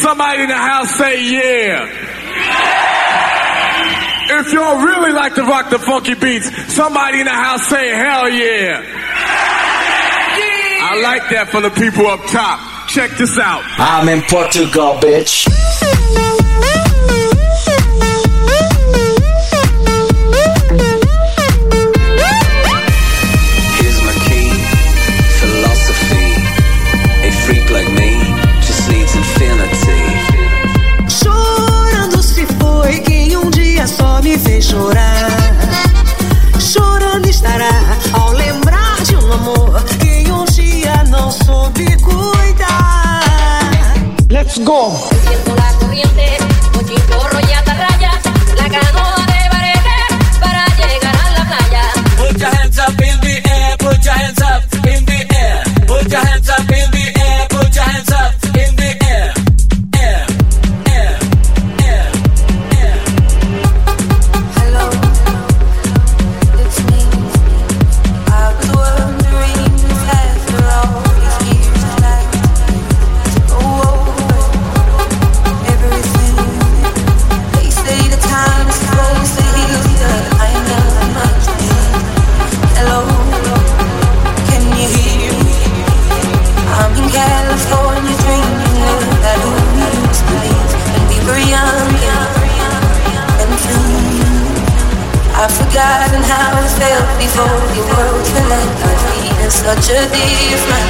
Somebody in the house say yeah. yeah. If y'all really like to rock the funky beats, somebody in the house say hell yeah. yeah. I like that for the people up top. Check this out. I'm in Portugal, bitch. go. tragedie is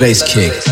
bass kick.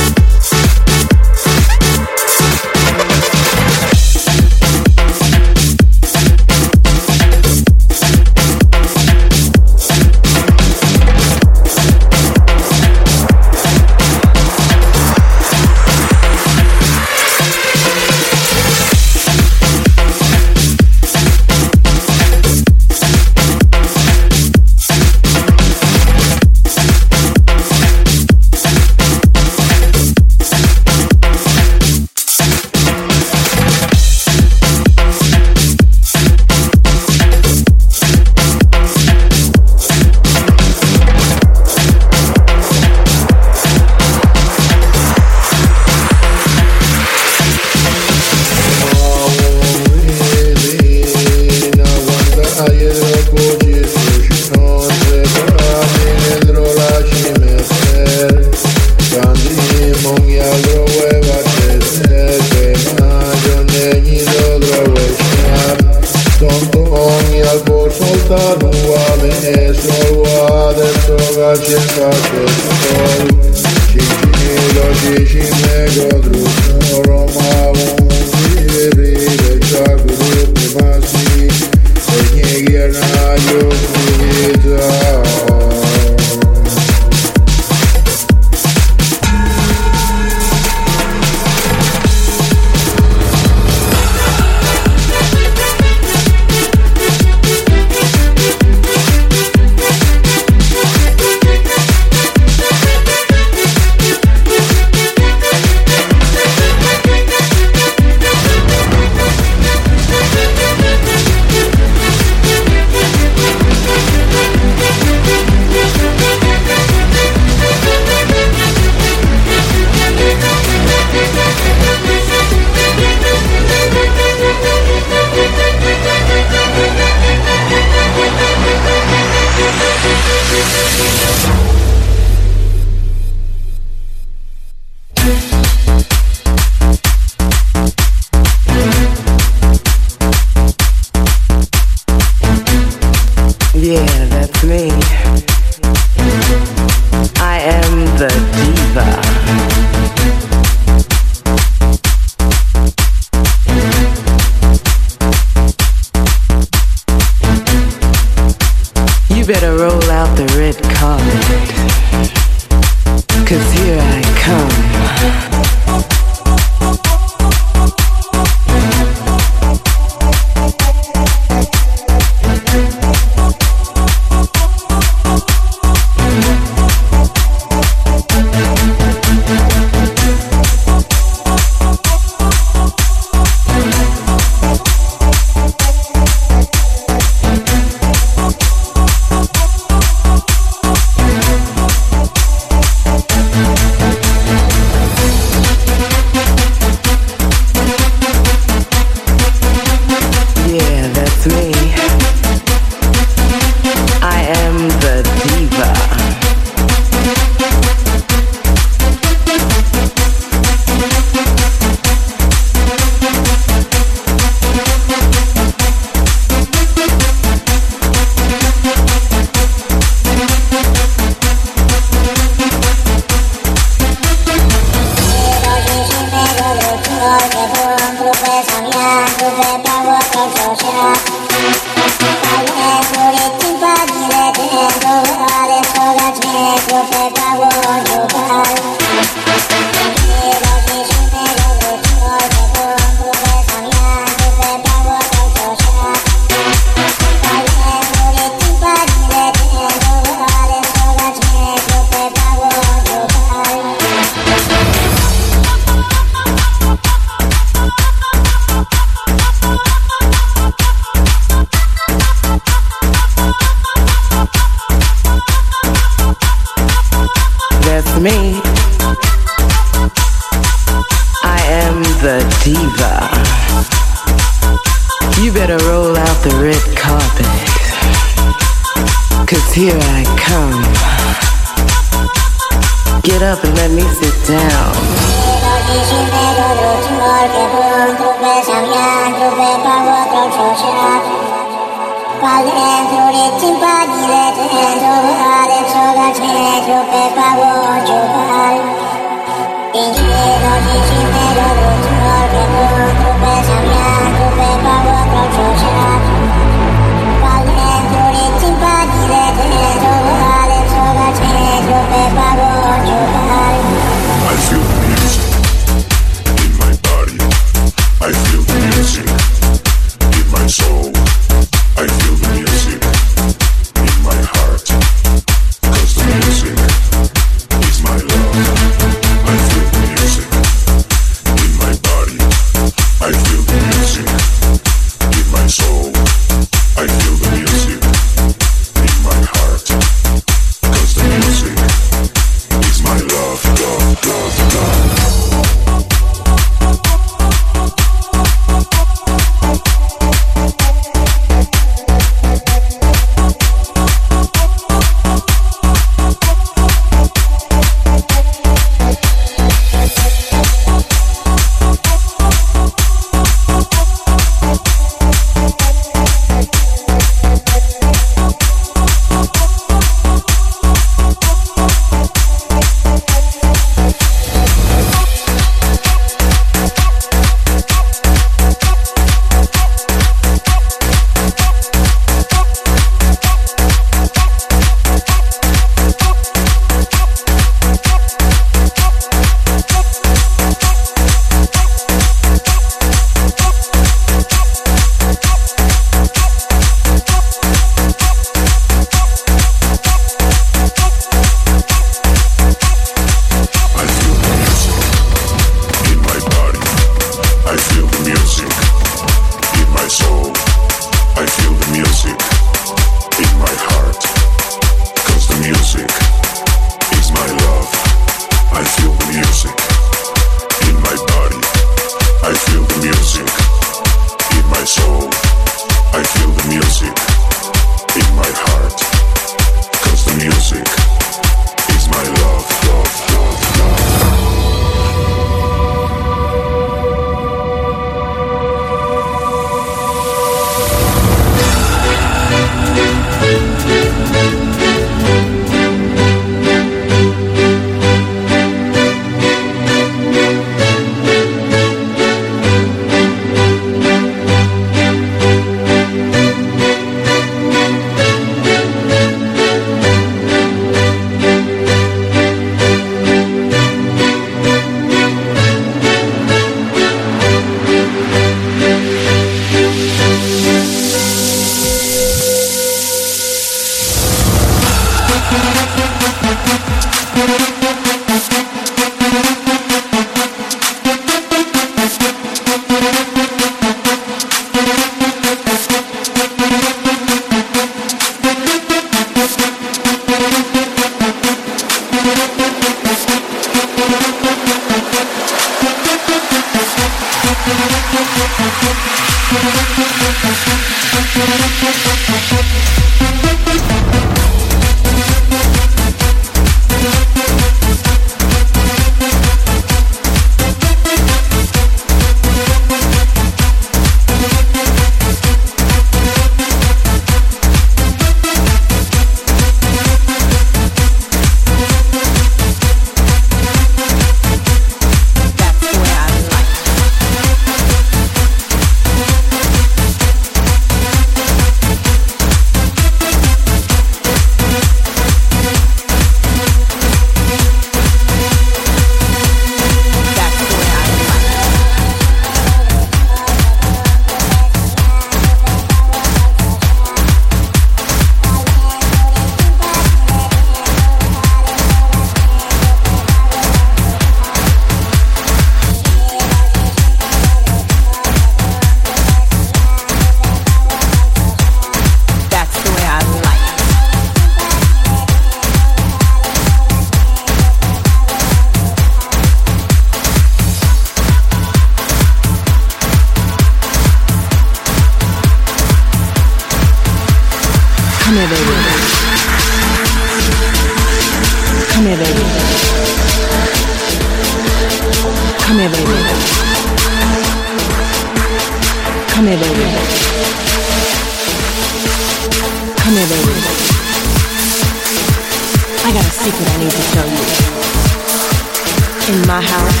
In my house,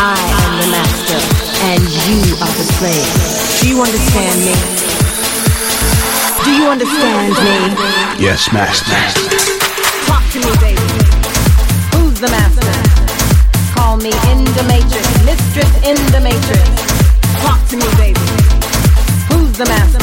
I am the master and you are the slave. Do you understand me? Do you understand me? Yes, master. Talk to me, baby. Who's the master? Call me in the matrix, mistress in the matrix. Talk to me, baby. Who's the master?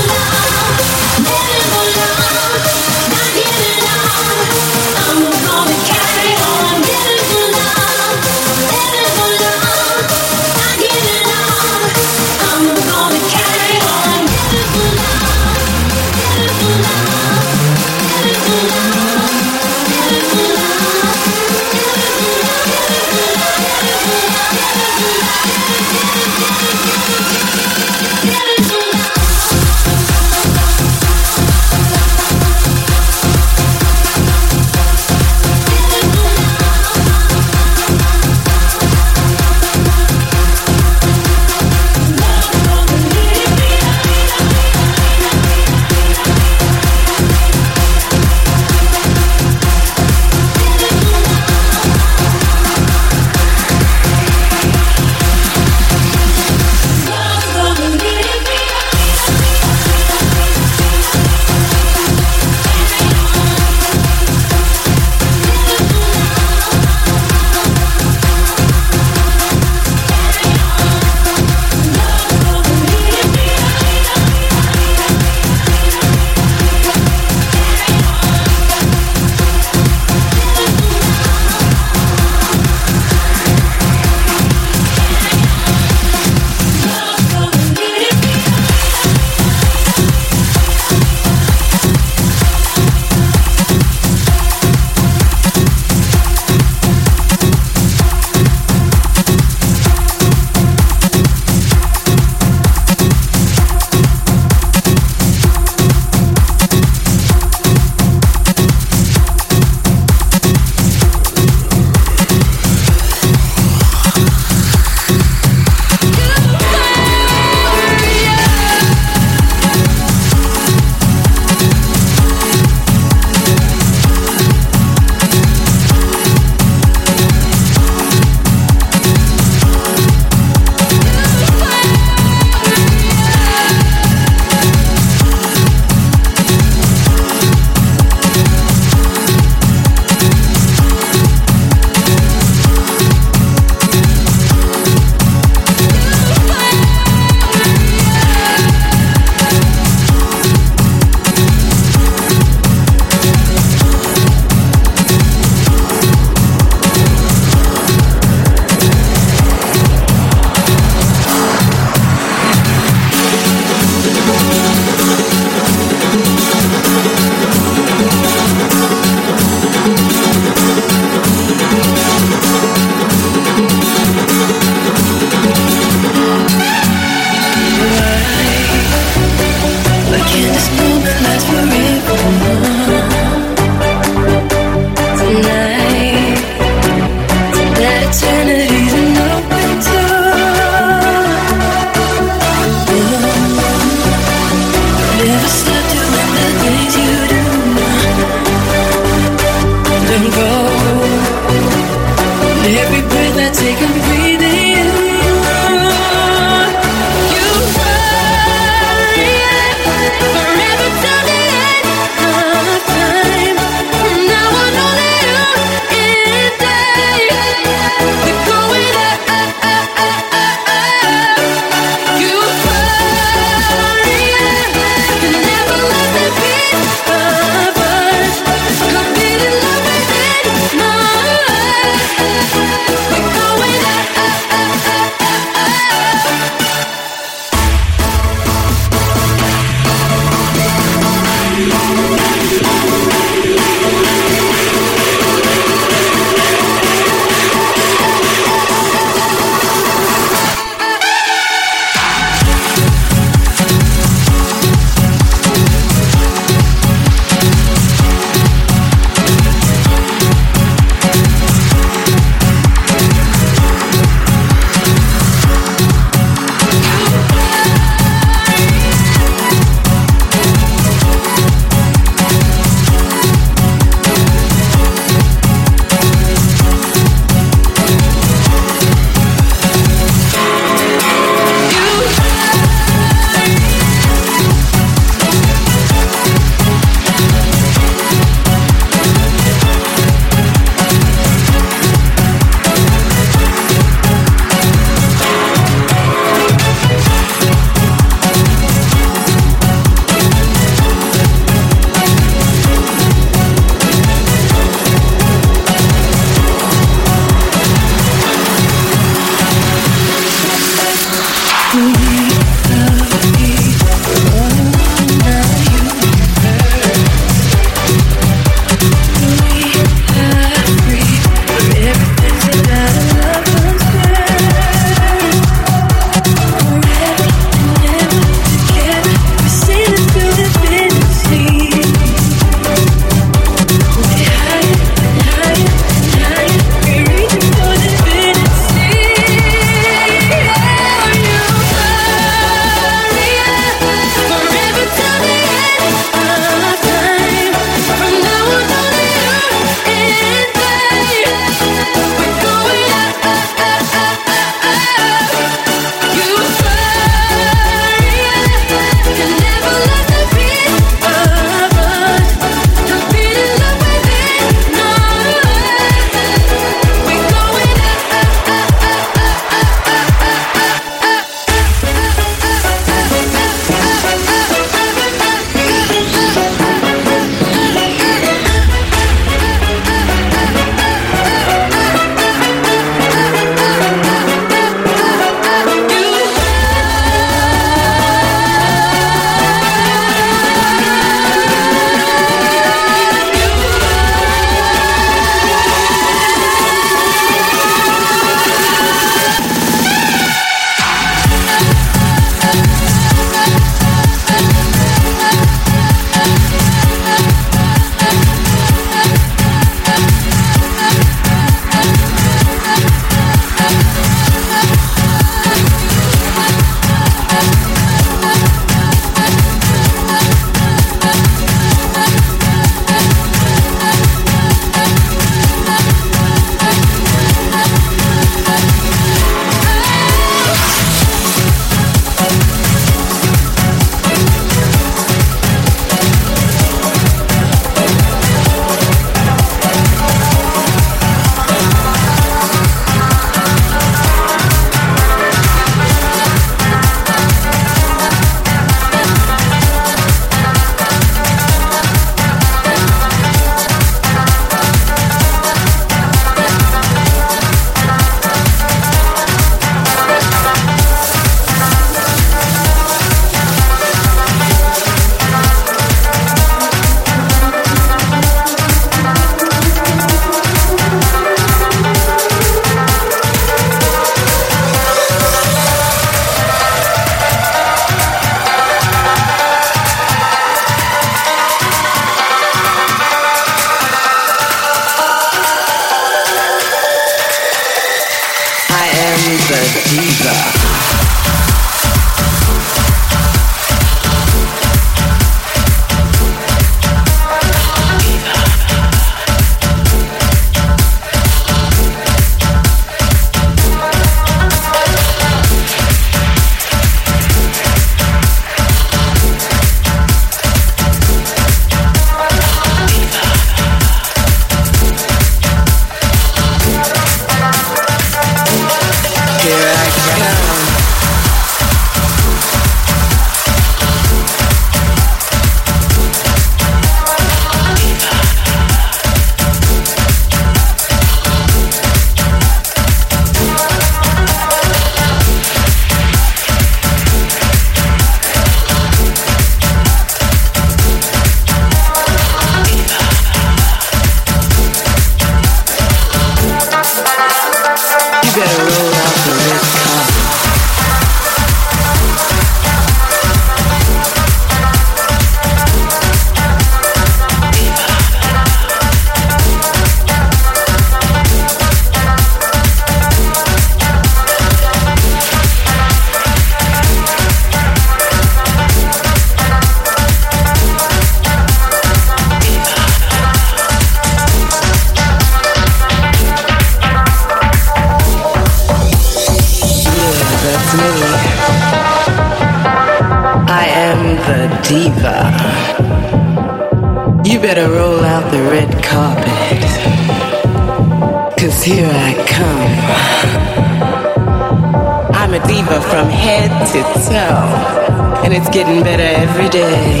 it's getting better every day.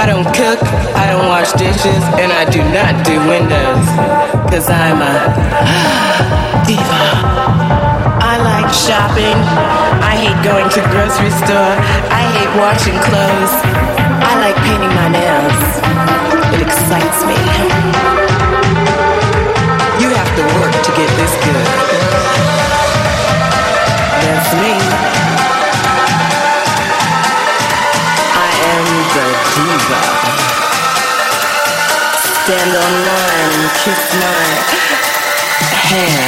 I don't cook, I don't wash dishes, and I do not do windows. Cause I'm a diva. I like shopping. I hate going to the grocery store. I hate washing clothes. I like painting my nails. It excites me. You have to work to get this good. That's me. stand on mine, kiss my hand.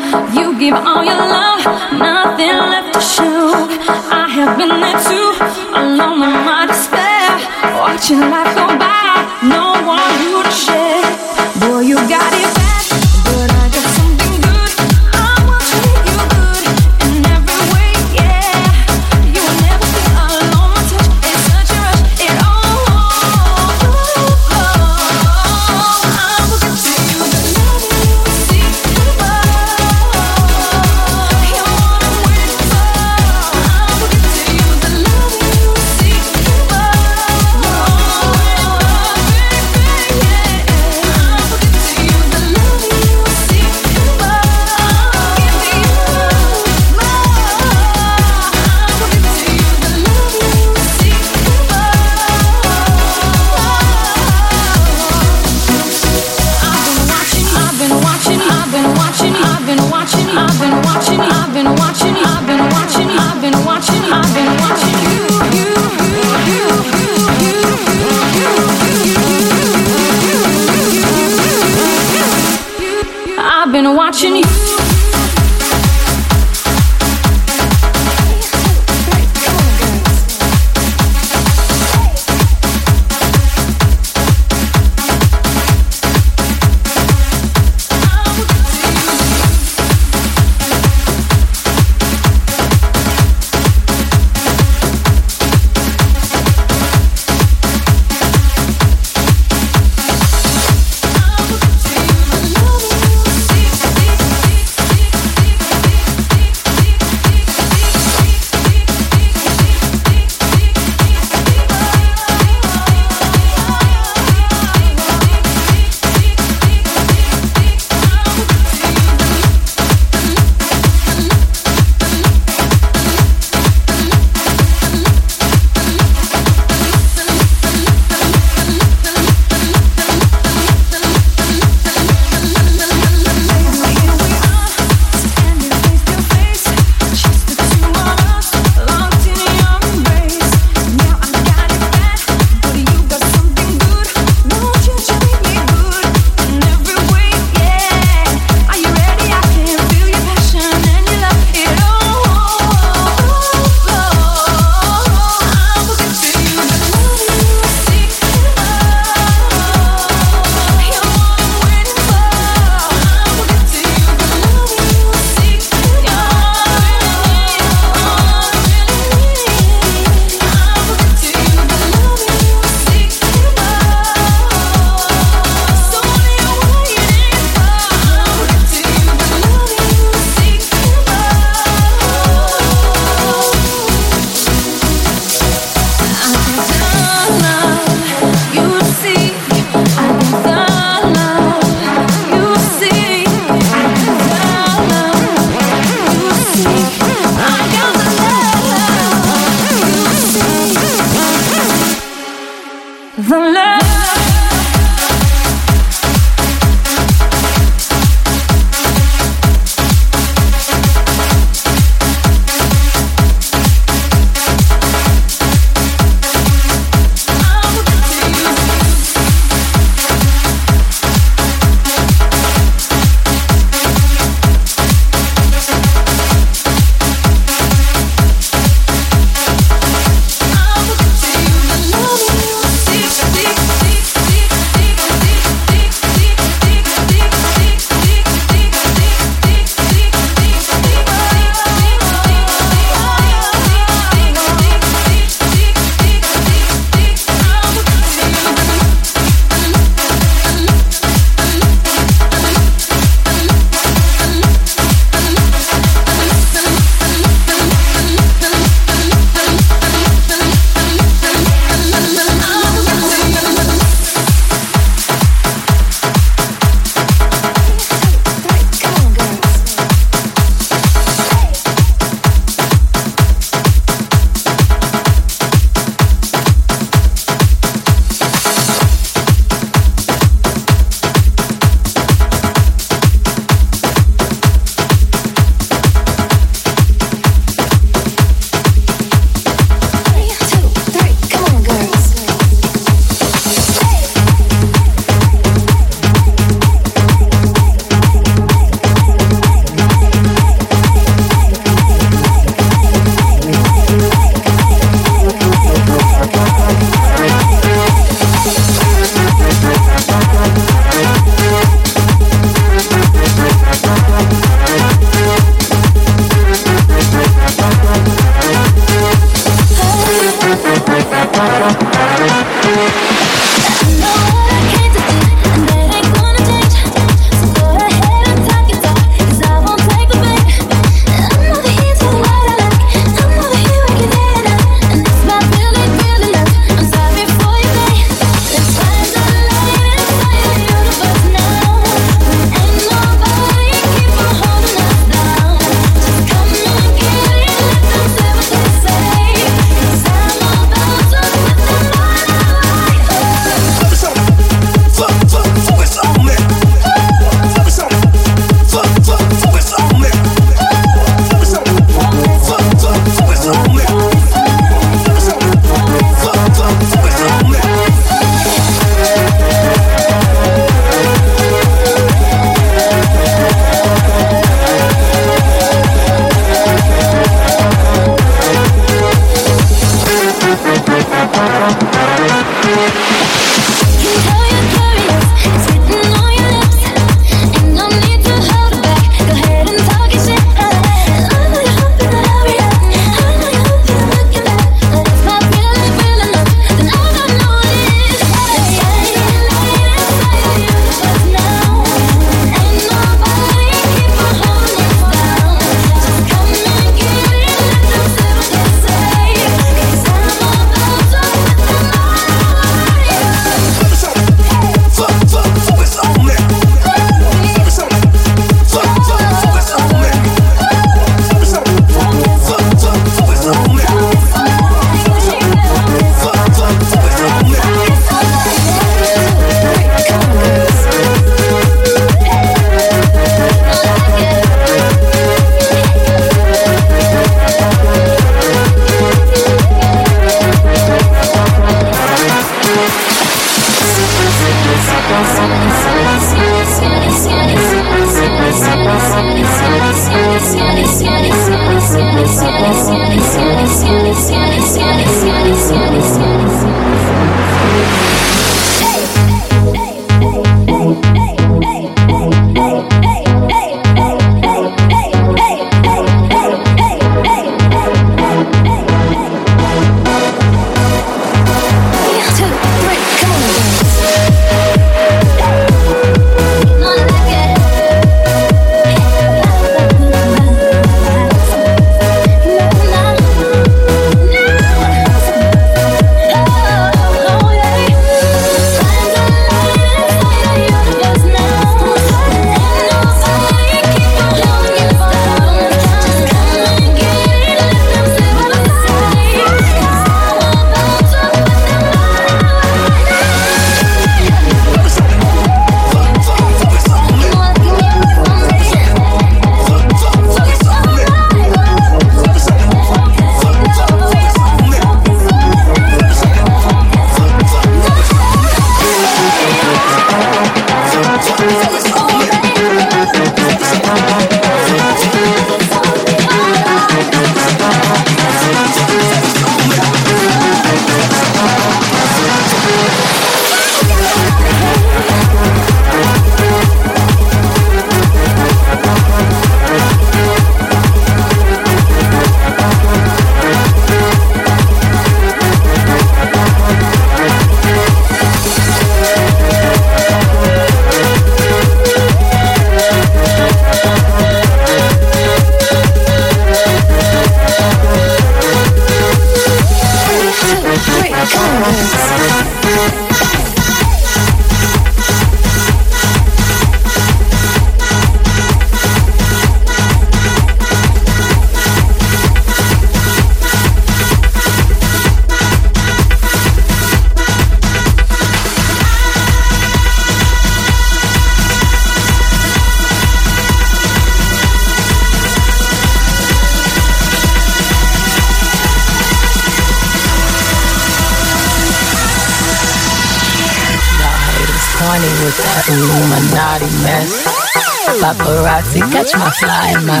Fly and my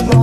me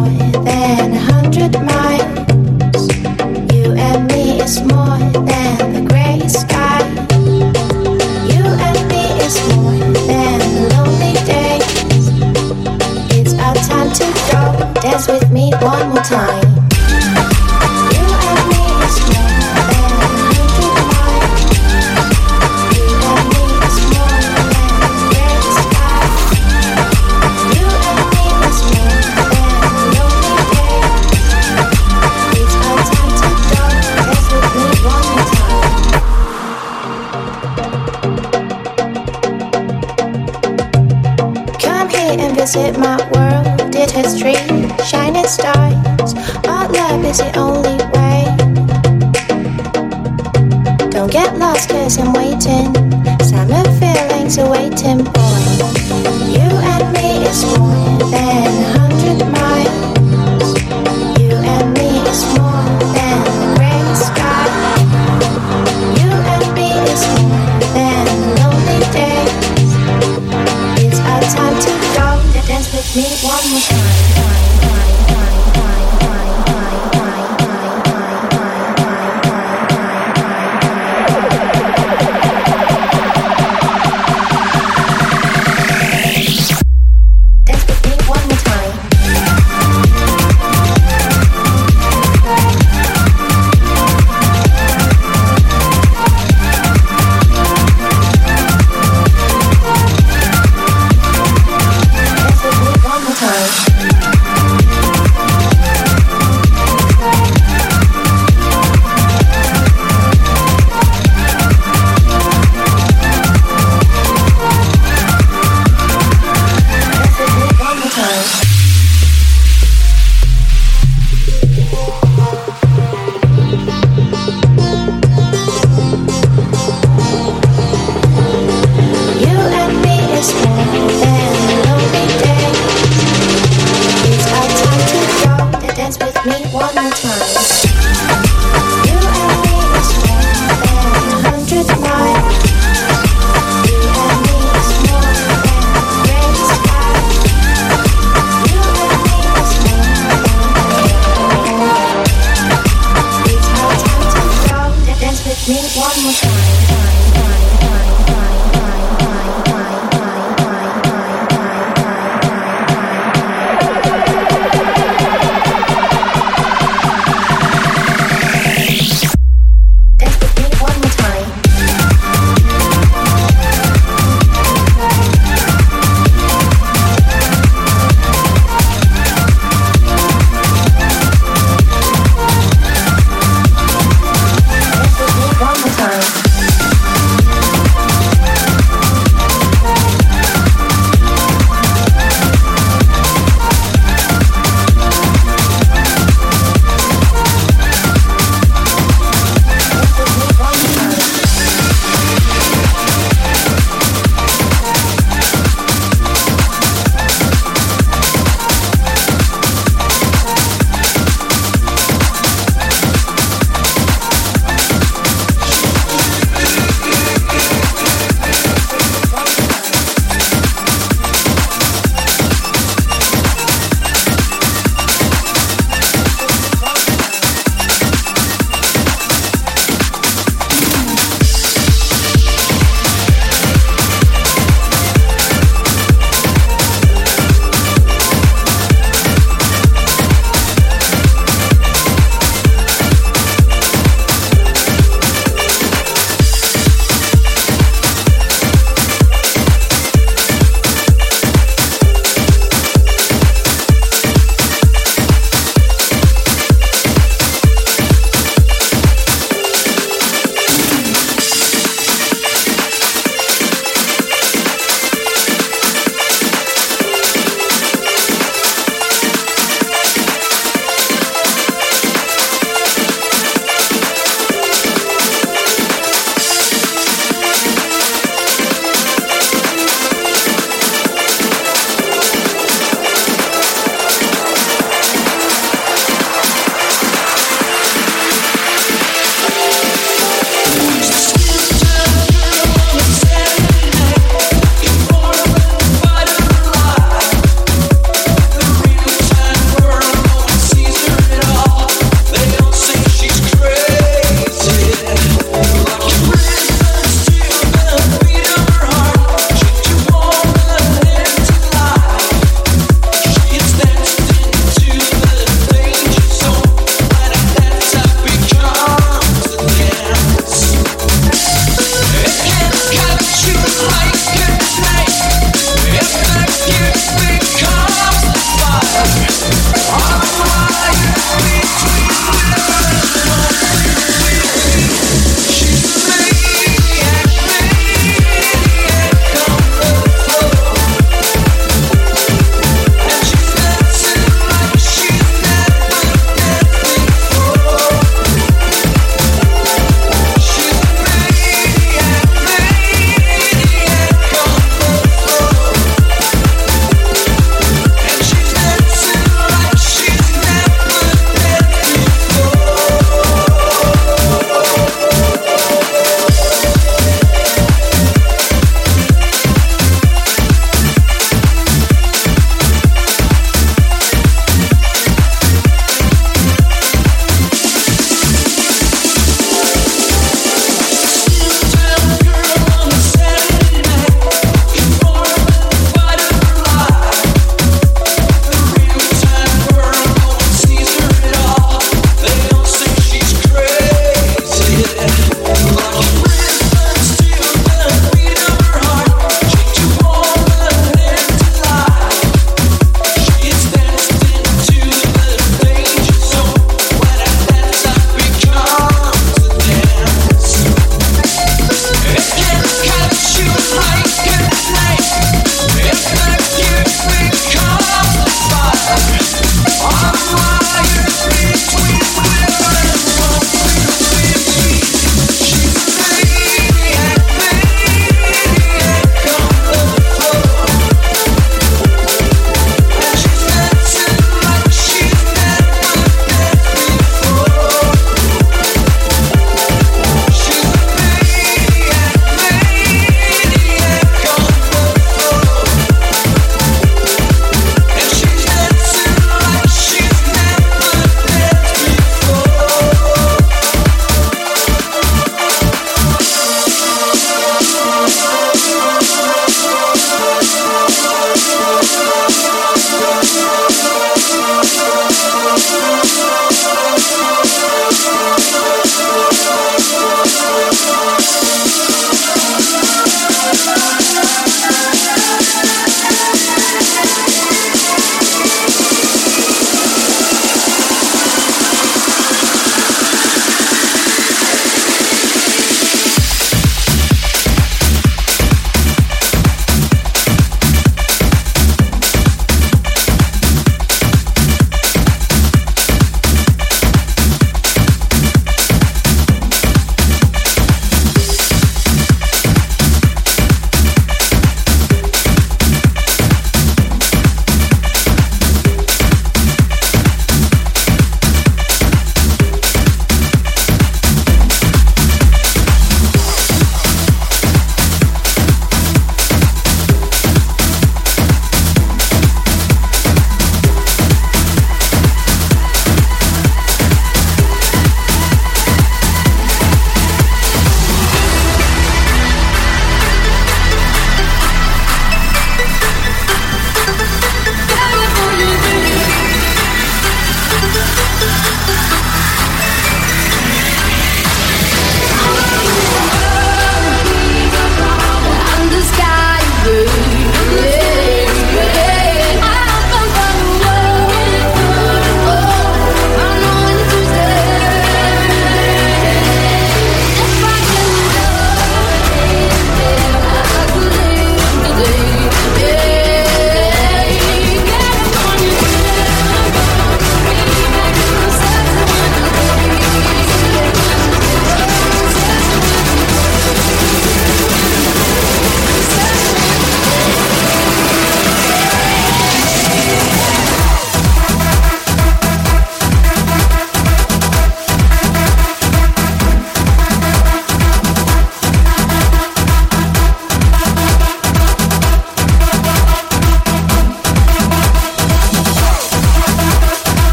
love is